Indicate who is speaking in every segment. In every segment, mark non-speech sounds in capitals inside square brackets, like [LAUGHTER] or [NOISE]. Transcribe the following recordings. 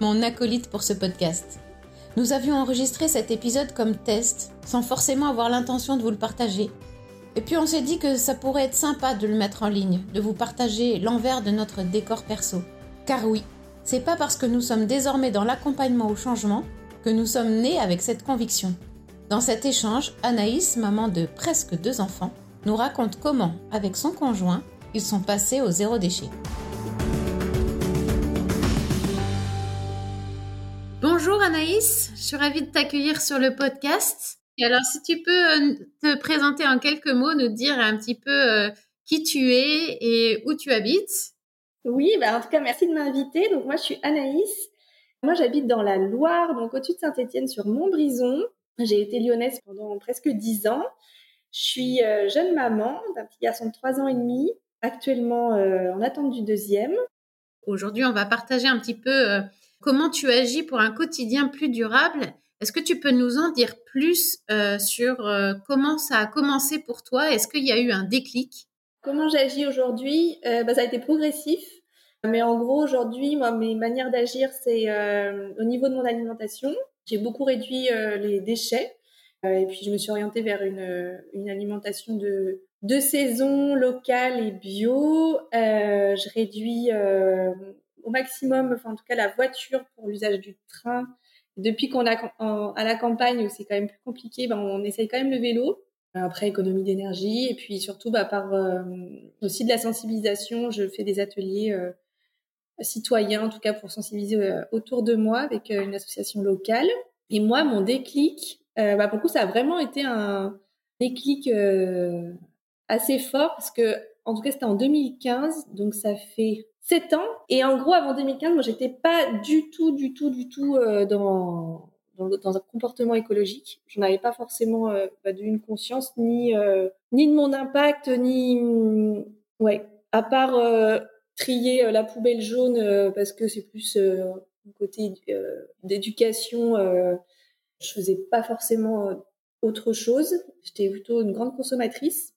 Speaker 1: mon acolyte pour ce podcast. Nous avions enregistré cet épisode comme test, sans forcément avoir l'intention de vous le partager. Et puis on s'est dit que ça pourrait être sympa de le mettre en ligne, de vous partager l'envers de notre décor perso. Car oui, c'est pas parce que nous sommes désormais dans l'accompagnement au changement que nous sommes nés avec cette conviction. Dans cet échange, Anaïs, maman de presque deux enfants, nous raconte comment, avec son conjoint, ils sont passés au zéro déchet. Bonjour Anaïs, je suis ravie de t'accueillir sur le podcast. Et alors, si tu peux euh, te présenter en quelques mots, nous dire un petit peu euh, qui tu es et où tu habites.
Speaker 2: Oui, bah en tout cas, merci de m'inviter. Donc, moi, je suis Anaïs. Moi, j'habite dans la Loire, donc au-dessus de Saint-Étienne, sur Montbrison. J'ai été lyonnaise pendant presque dix ans. Je suis euh, jeune maman d'un petit garçon de trois ans et demi, actuellement en attente du deuxième.
Speaker 1: Aujourd'hui, on va partager un petit peu comment tu agis pour un quotidien plus durable. Est-ce que tu peux nous en dire plus euh, sur euh, comment ça a commencé pour toi? Est-ce qu'il y a eu un déclic?
Speaker 2: Comment j'agis aujourd'hui? Euh, bah, Ça a été progressif. Mais en gros, aujourd'hui, moi, mes manières d'agir, c'est au niveau de mon alimentation. J'ai beaucoup réduit les déchets. et puis, je me suis orientée vers une, une alimentation de, de saison, locale et bio. je réduis au maximum, enfin en tout cas la voiture pour l'usage du train. Depuis qu'on a à la campagne où c'est quand même plus compliqué, ben, on essaye quand même le vélo. Après économie d'énergie et puis surtout bah, par euh, aussi de la sensibilisation, je fais des ateliers euh, citoyens en tout cas pour sensibiliser euh, autour de moi avec une association locale. Et moi mon déclic, bah, pour le coup ça a vraiment été un déclic assez fort parce que en tout cas c'était en 2015 donc ça fait 7 ans. Et en gros, avant 2015, moi, j'étais pas du tout, du tout, du tout euh, dans, dans, un comportement écologique. Je n'avais pas forcément euh, d'une conscience, ni, euh, ni de mon impact, ni... Ouais, à part euh, trier la poubelle jaune, parce que c'est plus un côté d'éducation, je faisais pas forcément autre chose. J'étais plutôt une grande consommatrice,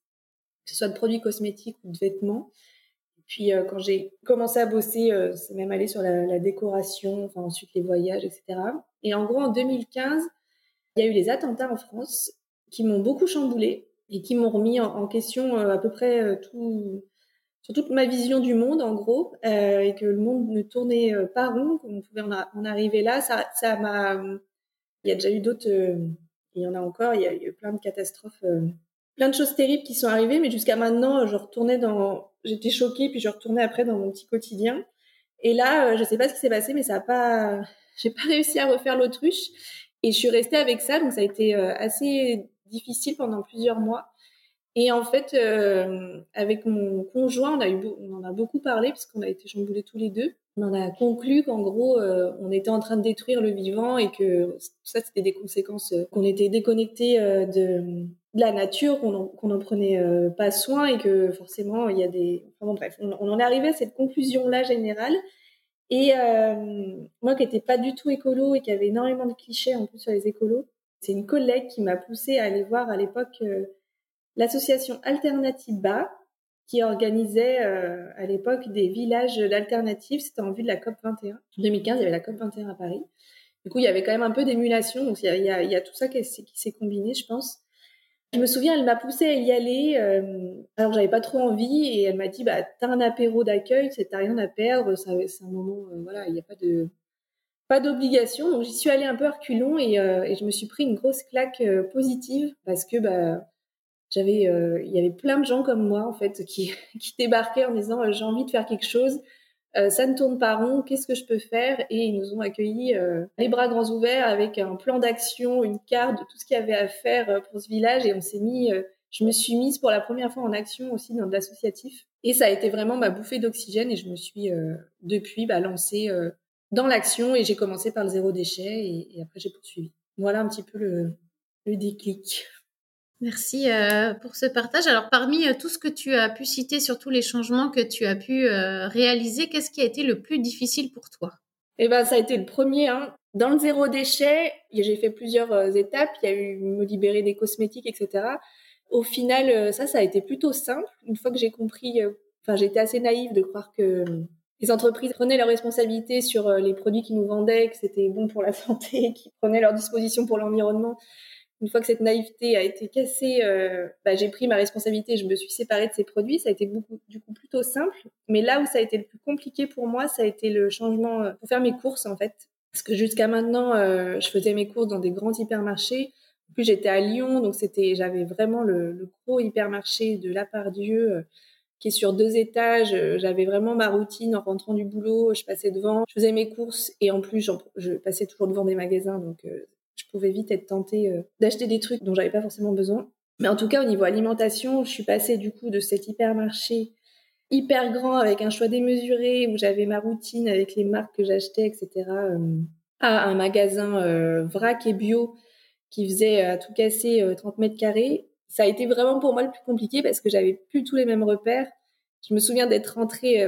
Speaker 2: que ce soit de produits cosmétiques ou de vêtements. Puis euh, quand j'ai commencé à bosser, euh, c'est même allé sur la, décoration, enfin ensuite les voyages, etc. Et en gros, en 2015, il y a eu les attentats en France qui m'ont beaucoup chamboulé et qui m'ont remis en, question euh, à peu près tout, sur toute ma vision du monde, en gros, et que le monde ne tournait pas rond, qu'on pouvait en, en, arriver là. Ça, ça m'a. Il y a déjà eu d'autres. il y en a encore. Il y a eu plein de catastrophes plein de choses terribles qui sont arrivées, mais jusqu'à maintenant, je retournais dans, j'étais choquée, puis je retournais après dans mon petit quotidien. Et là, euh, je sais pas ce qui s'est passé, mais ça a pas, [LAUGHS] j'ai pas réussi à refaire l'autruche. Et je suis restée avec ça, donc ça a été euh, assez difficile pendant plusieurs mois. Et en fait, euh, avec mon conjoint, on, on en a beaucoup parlé, puisqu'on a été chamboulés tous les deux. On en a conclu qu'en gros, on était en train de détruire le vivant et que ça, c'était des conséquences, qu'on était déconnecté de, la nature, qu'on n'en prenait euh, pas soin et que forcément il y a des. Enfin bon, bref, on, en est arrivé à cette conclusion-là générale. Et euh, moi qui n'étais pas du tout écolo et qui avait énormément de clichés en plus sur les écolos, c'est une collègue qui m'a poussé à aller voir à l'époque euh, l'association Alternative Bas qui organisait à l'époque des villages d'alternatives. C'était en vue de la COP 21. En 2015, il y avait la COP 21 à Paris. Du coup, il y avait quand même un peu d'émulation. Donc, il y a, tout ça qui s'est combiné, je pense. Je me souviens, elle m'a poussée à y aller. Euh, alors, j'avais pas trop envie et elle m'a dit, bah, t'as un apéro d'accueil, t'as rien à perdre. C'est un moment, euh, voilà, il n'y a pas de pas d'obligation. Donc, j'y suis allée un peu reculons et, euh, je me suis pris une grosse claque euh, positive parce que bah j'avais, il y avait plein de gens comme moi en fait qui [LAUGHS] qui débarquaient en disant, j'ai envie de faire quelque chose. Euh, ça ne tourne pas rond, qu'est-ce que je peux faire? Et ils nous ont accueillis euh, les bras grands ouverts avec un plan d'action, une carte tout ce qu'il y avait à faire euh, pour ce village et on s'est mis, je me suis mise pour la première fois en action aussi dans de l'associatif et ça a été vraiment ma bouffée d'oxygène et je me suis depuis bah, lancée dans l'action et j'ai commencé par le zéro déchet et, après j'ai poursuivi. Voilà un petit peu le, le déclic.
Speaker 1: Merci euh, pour ce partage. Alors, parmi euh, tout ce que tu as pu citer sur tous les changements que tu as pu euh, réaliser, qu'est-ce qui a été le plus difficile pour toi?
Speaker 2: Eh ben, ça a été le premier. Hein. Dans le zéro déchet, j'ai fait plusieurs étapes. Il y a eu me libérer des cosmétiques, etc. Au final, ça, ça a été plutôt simple. Une fois que j'ai compris, enfin, j'étais assez naïve de croire que les entreprises prenaient leurs responsabilités sur les produits qu'ils nous vendaient, que c'était bon pour la [LAUGHS] santé, qu'ils prenaient leurs dispositions pour l'environnement une fois que cette naïveté a été cassée, euh, bah, j'ai pris ma responsabilité, je me suis séparée de ces produits. Ça a été beaucoup, du coup plutôt simple. Mais là où ça a été le plus compliqué pour moi, ça a été le changement euh, pour faire mes courses en fait. Parce que jusqu'à maintenant, euh, je faisais mes courses dans des grands hypermarchés. En plus, j'étais à Lyon, donc c'était, j'avais vraiment le, le, gros hypermarché de La Part-Dieu euh, qui est sur deux étages. J'avais vraiment ma routine en rentrant du boulot. Je passais devant, je faisais mes courses et en plus, je passais toujours devant des magasins, donc je pouvais vite être tentée euh, d'acheter des trucs dont j'avais pas forcément besoin. Mais en tout cas, au niveau alimentation, je suis passée du coup de cet hypermarché hyper grand avec un choix démesuré où j'avais ma routine avec les marques que j'achetais, etc., euh, à un magasin euh, vrac et bio qui faisait à tout casser 30 mètres carrés. Ça a été vraiment pour moi le plus compliqué parce que j'avais plus tous les mêmes repères. Je me souviens d'être rentrée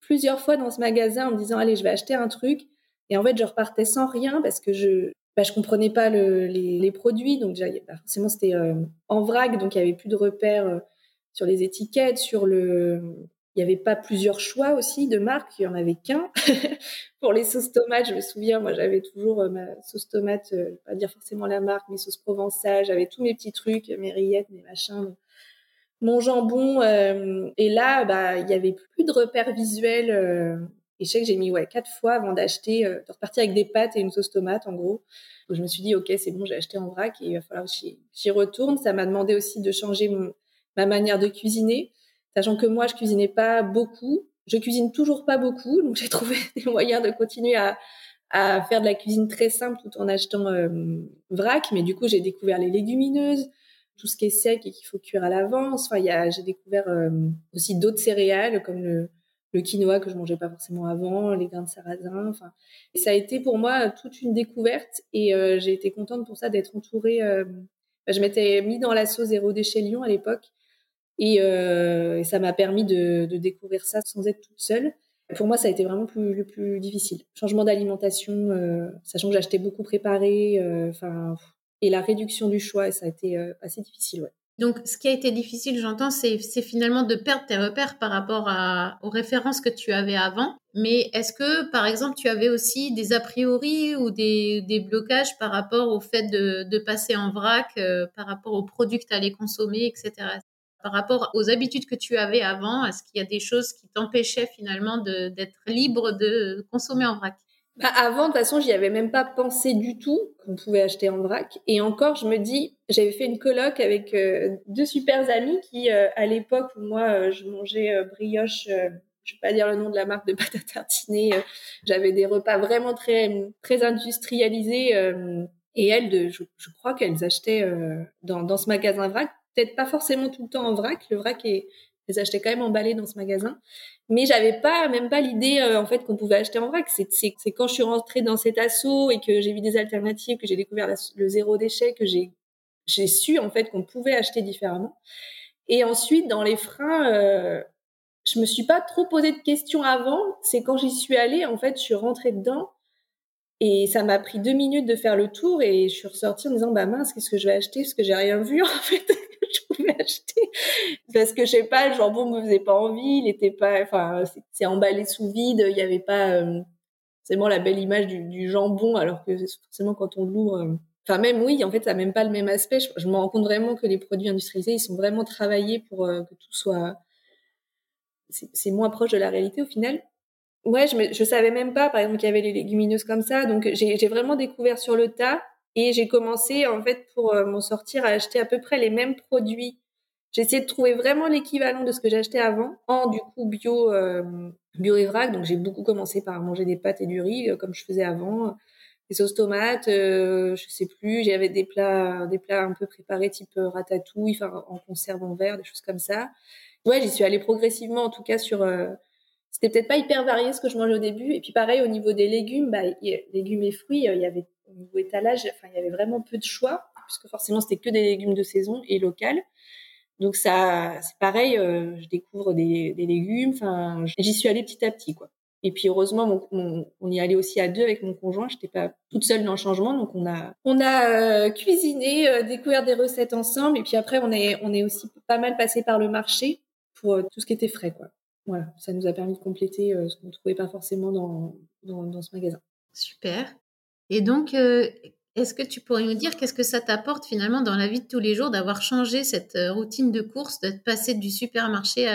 Speaker 2: plusieurs fois dans ce magasin en me disant allez je vais acheter un truc et en fait je repartais sans rien parce que je bah, je comprenais pas le, les, produits, donc bah, forcément c'était euh, en vrac, donc il y avait plus de repères euh, sur les étiquettes, sur le, il y avait pas plusieurs choix aussi de marques, il y en avait qu'un. [LAUGHS] Pour les sauces tomates, je me souviens, moi j'avais toujours euh, ma sauce tomate, je vais pas dire forcément la marque, mes sauces provençales, j'avais tous mes petits trucs, mes rillettes, mes machins, mon jambon. et là, bah il y avait plus de repères visuels et je sais que j'ai mis ouais quatre fois avant d'acheter, euh, de repartir avec des pâtes et une sauce tomate en gros. Je me suis dit ok c'est bon j'ai acheté en vrac et il va falloir que j'y retourne. Ça m'a demandé aussi de changer ma manière de cuisiner, sachant que moi je cuisinais pas beaucoup. Je cuisine toujours pas beaucoup, donc [LAUGHS] j'ai trouvé des moyens de continuer à, faire de la cuisine très simple tout en achetant euh, vrac. Mais du coup j'ai découvert les légumineuses, tout ce qui est sec et qu'il faut cuire à l'avance. Enfin, j'ai découvert euh, aussi d'autres céréales comme le, le quinoa que je mangeais pas forcément avant, les grains de sarrasin. Enfin, ça a été pour moi toute une découverte et euh, j'ai été contente pour ça d'être entourée. Euh, bah, je m'étais mis dans la sauce zéro déchet Lyon à l'époque et, euh, et, ça m'a permis de, de, découvrir ça sans être toute seule. Pour moi, ça a été vraiment plus, le plus difficile. Changement d'alimentation, euh, sachant que j'achetais beaucoup préparé, enfin, et la réduction du choix, ça a été assez difficile. Ouais.
Speaker 1: Donc, ce qui a été difficile, j'entends, c'est finalement de perdre tes repères par rapport à, aux références que tu avais avant. Mais est-ce que, par exemple, tu avais aussi des a priori ou des, des blocages par rapport au fait de, de passer en vrac, euh, par rapport aux produits que tu allais consommer, etc. Par rapport aux habitudes que tu avais avant, est-ce qu'il y a des choses qui t'empêchaient finalement d'être libre de consommer en vrac?
Speaker 2: Bah avant, de toute façon, j'y avais même pas pensé du tout qu'on pouvait acheter en vrac. Et encore, je me dis, j'avais fait une coloc avec euh, deux super amis qui, euh, à l'époque où moi, euh, je mangeais brioche, je vais pas dire le nom de la marque de [LAUGHS] pâte à tartiner, j'avais des repas vraiment très très industrialisés. et elles, de, je, je crois qu'elles achetaient dans, dans ce magasin vrac, peut-être pas forcément tout le temps en vrac. Le vrac est les achetais quand même emballés dans ce magasin. Mais j'avais pas, même pas l'idée, euh, en fait, qu'on pouvait acheter en vrac. C'est, quand je suis rentrée dans cet assaut et que j'ai vu des alternatives, que j'ai découvert le zéro déchet, que j'ai, j'ai su, en fait, qu'on pouvait acheter différemment. Et ensuite, dans les freins, euh, je me suis pas trop posé de questions avant. C'est quand j'y suis allée, en fait, je suis rentrée dedans. Et ça m'a pris deux minutes de faire le tour et je suis ressortie en me disant, bah mince, qu'est-ce que je vais acheter? Parce que j'ai rien vu, [LAUGHS] en fait [LAUGHS] je pouvais acheter parce que je sais pas le jambon me faisait pas envie il était pas enfin c'est emballé sous vide il y avait pas euh, forcément la belle image du, du, jambon alors que forcément quand on l'ouvre euh, enfin même oui en fait ça n'a même pas le même aspect. Je, me rends compte vraiment que les produits industrialisés ils sont vraiment travaillés pour euh, que tout soit c'est moins proche de la réalité au final. Ouais je me, je savais même pas par exemple qu'il y avait les légumineuses comme ça donc j'ai vraiment découvert sur le tas et j'ai commencé, en fait, pour euh, m'en sortir, à acheter à peu près les mêmes produits. J'ai essayé de trouver vraiment l'équivalent de ce que j'achetais avant, en du coup bio, euh, bio et. Donc j'ai beaucoup commencé par manger des pâtes et du riz, euh, comme je faisais avant. Des sauces tomates, euh, je sais plus. J'avais des plats, des plats un peu préparés type ratatouille, enfin en conserve en verre, des choses comme ça. Ouais, j'y suis allée progressivement, en tout cas sur c'était peut-être pas hyper varié ce que je mangeais au début. Et puis pareil au niveau des légumes, bah, légumes et fruits, il y avait niveau étalage, enfin il y avait vraiment peu de choix puisque forcément c'était que des légumes de saison et local. Donc ça, c'est pareil, euh, je découvre des, légumes. Enfin, j'y suis allée petit à petit, quoi. Et puis heureusement, on y allait aussi à deux avec mon conjoint. J'étais pas toute seule dans le changement, donc on a euh, cuisiné, euh, découvert des recettes ensemble. Et puis après, on est on est aussi pas mal passé par le marché pour tout ce qui était frais, quoi. Voilà, ça nous a permis de compléter ce qu'on trouvait pas forcément dans, dans ce magasin.
Speaker 1: Super. Et donc, est-ce que tu pourrais nous dire qu'est-ce que ça t'apporte finalement dans la vie de tous les jours d'avoir changé cette euh, routine de course, d'être passé du supermarché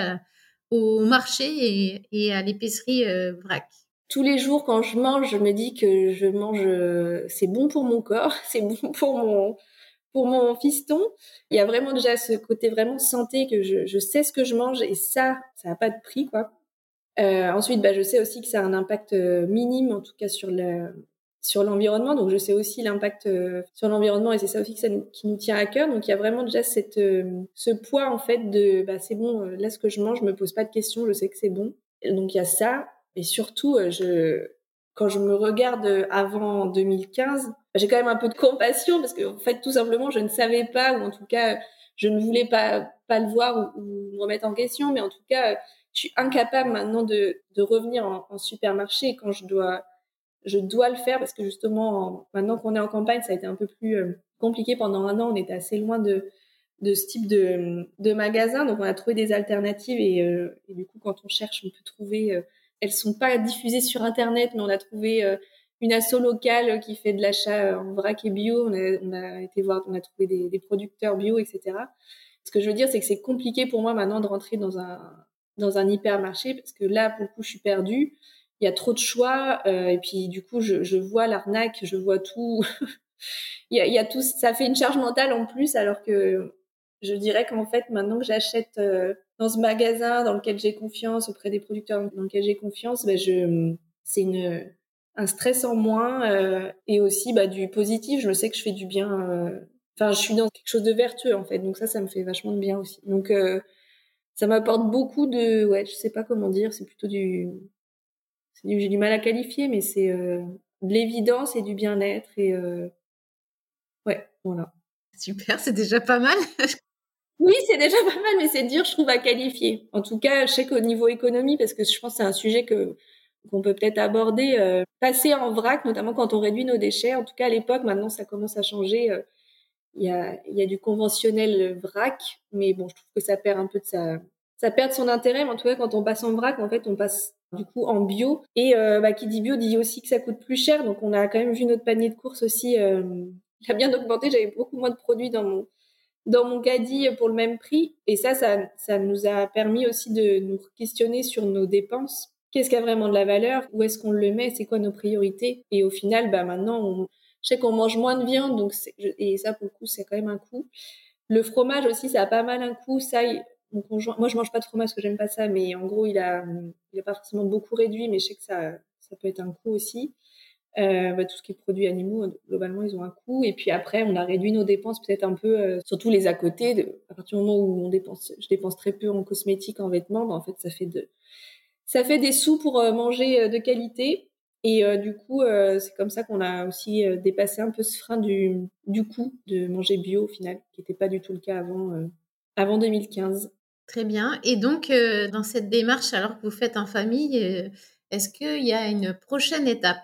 Speaker 1: au marché et, à l'épicerie euh, vrac?
Speaker 2: Tous les jours, quand je mange, je me dis que je mange, euh, c'est bon pour mon corps, [LAUGHS] c'est bon pour mon pour mon fiston. Il y a vraiment déjà ce côté vraiment santé que je, sais ce que je mange et ça, ça n'a pas de prix quoi. ensuite, bah, je sais aussi que ça a un impact minime, en tout cas sur le, sur l'environnement. Donc, je sais aussi l'impact euh, sur l'environnement et c'est ça aussi qui nous tient à cœur. Donc, il y a vraiment déjà cette, euh, ce poids, en fait, de, bah, c'est bon, euh, là, ce que je mange, je me pose pas de questions, je sais que c'est bon. donc, il y a ça. Et surtout, je, quand je me regarde avant 2015, bah, j'ai quand même un peu de compassion parce que, en fait, tout simplement, je ne savais pas, ou en tout cas, je ne voulais pas, pas le voir ou, me remettre en question, mais en tout cas, je suis incapable maintenant de, de revenir en, en supermarché quand je dois je dois le faire parce que justement, maintenant qu'on est en campagne, ça a été un peu plus euh, compliqué. Pendant un an, on était assez loin de, de ce type de, de magasin. Donc, on a trouvé des alternatives et, euh, du coup, quand on cherche, on peut trouver. Euh, elles sont pas diffusées sur Internet, mais on a trouvé euh, une asso locale qui fait de l'achat en vrac et bio. On a, on a, été voir, on a trouvé des, des producteurs bio, etc. Ce que je veux dire, c'est que c'est compliqué pour moi maintenant de rentrer dans un dans un hypermarché parce que là, pour le coup, je suis perdue il y a trop de choix euh, et puis du coup je, je vois l'arnaque, je vois tout. [LAUGHS] il, y a, il y a tout, ça fait une charge mentale en plus alors que je dirais qu'en fait maintenant que j'achète euh, dans ce magasin dans lequel j'ai confiance auprès des producteurs dans lequel j'ai confiance, ben je c'est une un stress en moins euh, et aussi bah, du positif. Je sais que je fais du bien. Euh, enfin, je suis dans quelque chose de vertueux en fait, donc ça, ça me fait vachement de bien aussi. Donc ça m'apporte beaucoup de, ouais, je sais pas comment dire, c'est plutôt du j'ai du mal à qualifier, mais c'est euh, de l'évidence et du bien-être. Et euh, ouais, voilà.
Speaker 1: Super, c'est déjà pas mal. [LAUGHS]
Speaker 2: oui, c'est déjà pas mal, mais c'est dur, je trouve, à qualifier. En tout cas, je sais qu'au niveau économie, parce que je pense que c'est un sujet que qu'on peut peut-être aborder, euh, passer en vrac, notamment quand on réduit nos déchets. En tout cas, à l'époque, maintenant, ça commence à changer. Euh, il y, a, y a du conventionnel vrac, mais bon, je trouve que ça perd un peu de sa, ça perd son intérêt. Mais en tout cas, quand on passe en vrac, en fait, on passe du coup en bio. Et euh, bah, qui dit bio dit aussi que ça coûte plus cher. Donc on a quand même vu notre panier de courses aussi, euh, [LAUGHS] il a bien augmenté. J'avais beaucoup moins de produits dans mon dans mon caddie pour le même prix. Et ça, ça, ça nous a permis aussi de nous questionner sur nos dépenses. Qu'est-ce qui a vraiment de la valeur? Où est-ce qu'on le met? C'est quoi nos priorités? Et au final, bah maintenant, on, je sais qu'on mange moins de viande, donc et ça pour le coup, c'est quand même un coût. Le fromage aussi, ça a pas mal un coût. Ça, moi je mange pas de fromage parce que j'aime pas ça, mais en gros il a, il a pas forcément beaucoup réduit, mais je sais que ça, ça peut être un coût aussi. Euh, bah, tout ce qui est produits animaux, globalement, ils ont un coût. Et puis après, on a réduit nos dépenses peut-être un peu, euh, surtout les à côté. À partir du moment où on dépense, je dépense très peu en cosmétiques, en vêtements, bah, en fait, ça fait ça fait des sous pour euh, manger de qualité. Et du coup, c'est comme ça qu'on a aussi dépassé un peu ce frein du, du coût de manger bio au final, qui n'était pas du tout le cas avant, avant 2015.
Speaker 1: Très bien. Et donc, euh, dans cette démarche, alors que vous faites en famille, euh, est-ce qu'il y a une prochaine étape?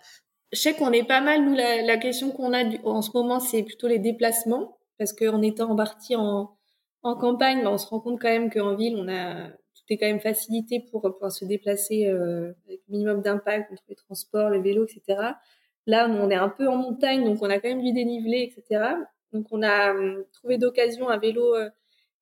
Speaker 2: Je sais qu'on est pas mal, nous, la, question qu'on a en ce moment, c'est plutôt les déplacements. Parce qu'en étant en, en campagne, bah, on se rend compte quand même qu'en ville, on a tout est quand même facilité pour pouvoir se déplacer euh, avec le minimum d'impact entre les transports, les vélos, etc. Là, on est un peu en montagne, donc on a quand même du dénivelé, etc. Donc on a hum, trouvé d'occasion un vélo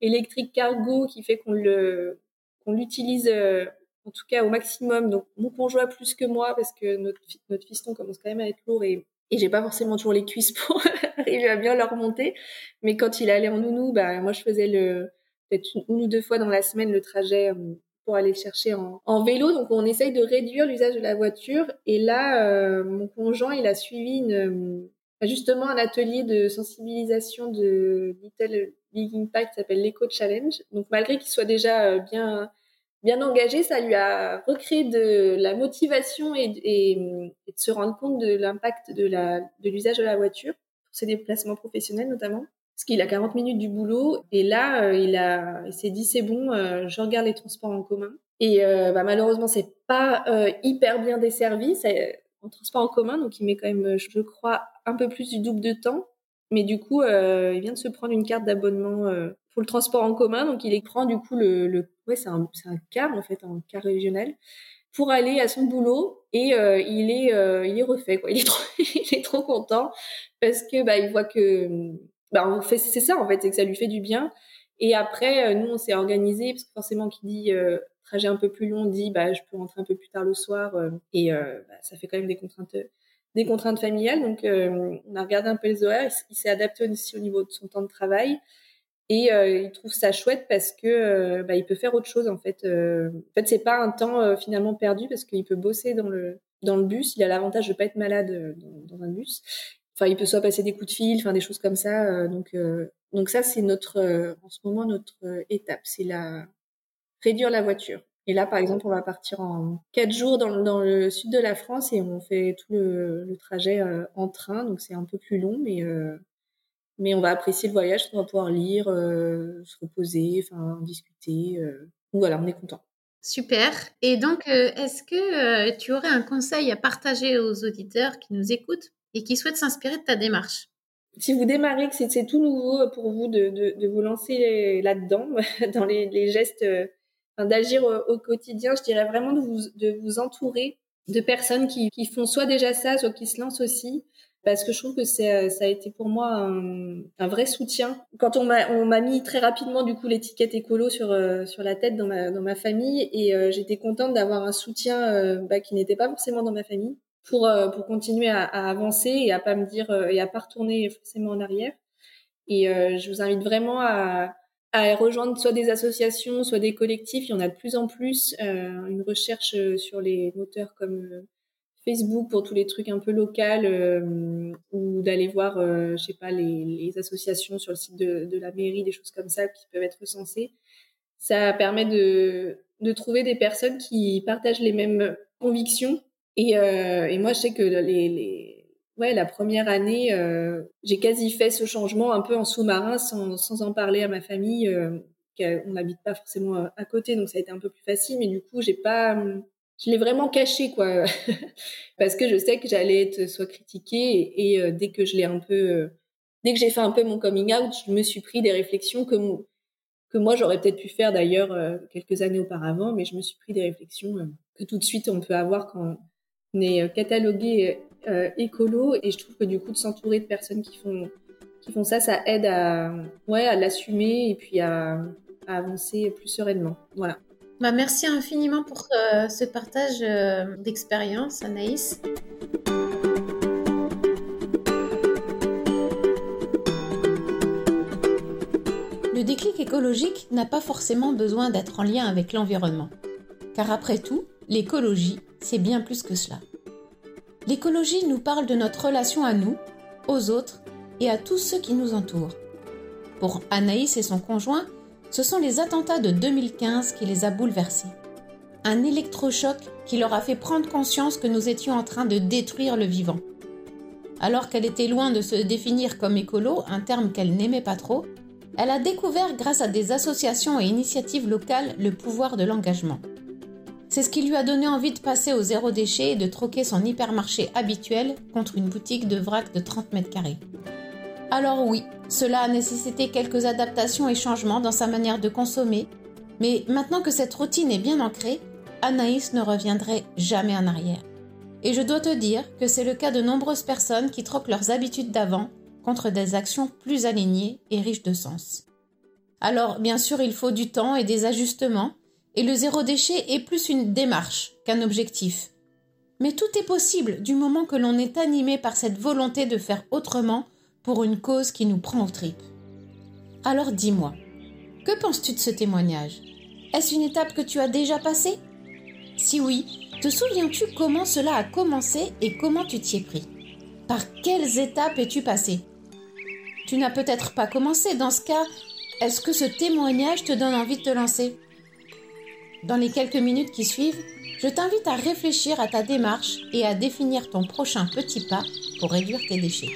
Speaker 2: électrique cargo qui fait qu'on le qu'on l'utilise euh, en tout cas au maximum. Donc mon conjoint plus que moi parce que notre notre fiston commence quand même à être lourd et et j'ai pas forcément toujours les cuisses pour [LAUGHS] arriver à bien le remonter. Mais quand il allait en nounou, bah moi je faisais le peut-être une ou deux fois dans la semaine le trajet euh, pour aller le chercher en, en vélo. Donc on essaye de réduire l'usage de la voiture. Et là, euh, mon conjoint, il a suivi une, justement un atelier de sensibilisation de Little Big Impact s'appelle l'Eco Challenge. Donc malgré qu'il soit déjà euh, bien bien engagé, ça lui a recréé de la motivation et, de se rendre compte de l'impact de l'usage de la voiture pour ses déplacements professionnels notamment. Parce qu'il a 40 minutes du boulot et là, euh, il a, s'est dit c'est bon, euh, je regarde les transports en commun. Et euh, bah, malheureusement, c'est pas hyper bien desservi. En transport en commun, donc il met quand même, je crois, un peu plus du double de temps. Mais du coup, il vient de se prendre une carte d'abonnement pour le transport en commun, donc il prend du coup le, le ouais, c'est un, c'est un car en fait, un car régional pour aller à son boulot. Et euh, il est euh, il est refait quoi. [LAUGHS] Il est trop il est trop content parce que bah il voit que bah on fait c'est ça en fait c'est que ça lui fait du bien. Et après euh, nous on s'est organisé parce que forcément qui dit trajet un peu plus long dit bah je peux rentrer un peu plus tard le soir et bah, ça fait quand même des contraintes des contraintes familiales donc on a regardé un peu les horaires il s'est adapté aussi au niveau de son temps de travail et euh, il trouve ça chouette parce que euh, bah, il peut faire autre chose en fait. Euh, en fait, c'est pas un temps finalement perdu parce qu'il peut bosser dans le dans le bus. Il a l'avantage de pas être malade dans, dans, un bus. Enfin, il peut soit passer des coups de fil, enfin des choses comme ça. donc donc ça c'est notre en ce moment notre étape, c'est la réduire la voiture. Et là, par exemple, on va partir en quatre jours dans, dans le sud de la France et on fait tout le, le trajet en train, donc c'est un peu plus long, mais mais on va apprécier le voyage, on va pouvoir lire, euh, se reposer, enfin discuter. Euh. Donc voilà, on est content.
Speaker 1: Super. Et donc, euh, est-ce que tu aurais un conseil à partager aux auditeurs qui nous écoutent et qui souhaitent s'inspirer de ta démarche?
Speaker 2: Si vous démarrez, que c'est tout nouveau pour vous de, de, de vous lancer là-dedans, [LAUGHS] dans les, les gestes, d'agir au, quotidien, je dirais vraiment de vous, de vous entourer de personnes qui, qui font soit déjà ça, soit qui se lancent aussi, parce que je trouve que c'est ça a été pour moi un, un vrai soutien. Quand on m'a on m'a mis très rapidement du coup l'étiquette écolo sur euh, sur la tête dans ma dans ma famille et euh, j'étais contente d'avoir un soutien euh, bah, qui n'était pas forcément dans ma famille pour pour continuer à, à, avancer et à pas me dire et à pas retourner forcément en arrière. Et je vous invite vraiment à à rejoindre soit des associations, soit des collectifs. Il y en a de plus en plus. une recherche sur les moteurs comme Facebook pour tous les trucs un peu locaux euh, ou d'aller voir, euh, je sais pas, les, les, associations sur le site de, de, la mairie, des choses comme ça qui peuvent être recensées. Ça permet de, de trouver des personnes qui partagent les mêmes convictions. Et, euh, et moi, je sais que les, les ouais, la première année, euh, j'ai quasi fait ce changement un peu en sous-marin sans, sans en parler à ma famille. Euh, on n'habite pas forcément à côté, donc ça a été un peu plus facile. Mais du coup, j'ai pas je l'ai vraiment caché quoi [LAUGHS] parce que je sais que j'allais être soit critiquée et, euh, dès que je l'ai un peu euh, dès que j'ai fait un peu mon coming out je me suis pris des réflexions que que moi j'aurais peut-être pu faire d'ailleurs euh, quelques années auparavant mais je me suis pris des réflexions que tout de suite on peut avoir quand on est catalogué écolo et je trouve que du coup de s'entourer de personnes qui font qui font ça ça aide à ouais à l'assumer et puis à, à avancer plus sereinement voilà
Speaker 1: bah, merci infiniment pour euh, ce partage euh, d'expérience, Anaïs. Le déclic écologique n'a pas forcément besoin d'être en lien avec l'environnement. Car après tout, l'écologie, c'est bien plus que cela. L'écologie nous parle de notre relation à nous, aux autres et à tous ceux qui nous entourent. Pour Anaïs et son conjoint, ce sont les attentats de 2015 qui les a bouleversés. Un électrochoc qui leur a fait prendre conscience que nous étions en train de détruire le vivant. Alors qu'elle était loin de se définir comme écolo, un terme qu'elle n'aimait pas trop, elle a découvert grâce à des associations et initiatives locales le pouvoir de l'engagement. C'est ce qui lui a donné envie de passer au zéro déchet et de troquer son hypermarché habituel contre une boutique de vrac de 30 mètres carrés. Alors oui, cela a nécessité quelques adaptations et changements dans sa manière de consommer, mais maintenant que cette routine est bien ancrée, Anaïs ne reviendrait jamais en arrière. Et je dois te dire que c'est le cas de nombreuses personnes qui troquent leurs habitudes d'avant contre des actions plus alignées et riches de sens. Alors, bien sûr, il faut du temps et des ajustements, et le zéro déchet est plus une démarche qu'un objectif. Mais tout est possible du moment que l'on est animé par cette volonté de faire autrement pour une cause qui nous prend aux tripes. Alors dis-moi, que penses-tu de ce témoignage? Est-ce une étape que tu as déjà passée? Si oui, te souviens-tu comment cela a commencé et comment tu t'y es pris? Par quelles étapes es-tu passé? Tu n'as peut-être pas commencé. Dans ce cas, est-ce que ce témoignage te donne envie de te lancer? Dans les quelques minutes qui suivent, je t'invite à réfléchir à ta démarche et à définir ton prochain petit pas pour réduire tes déchets.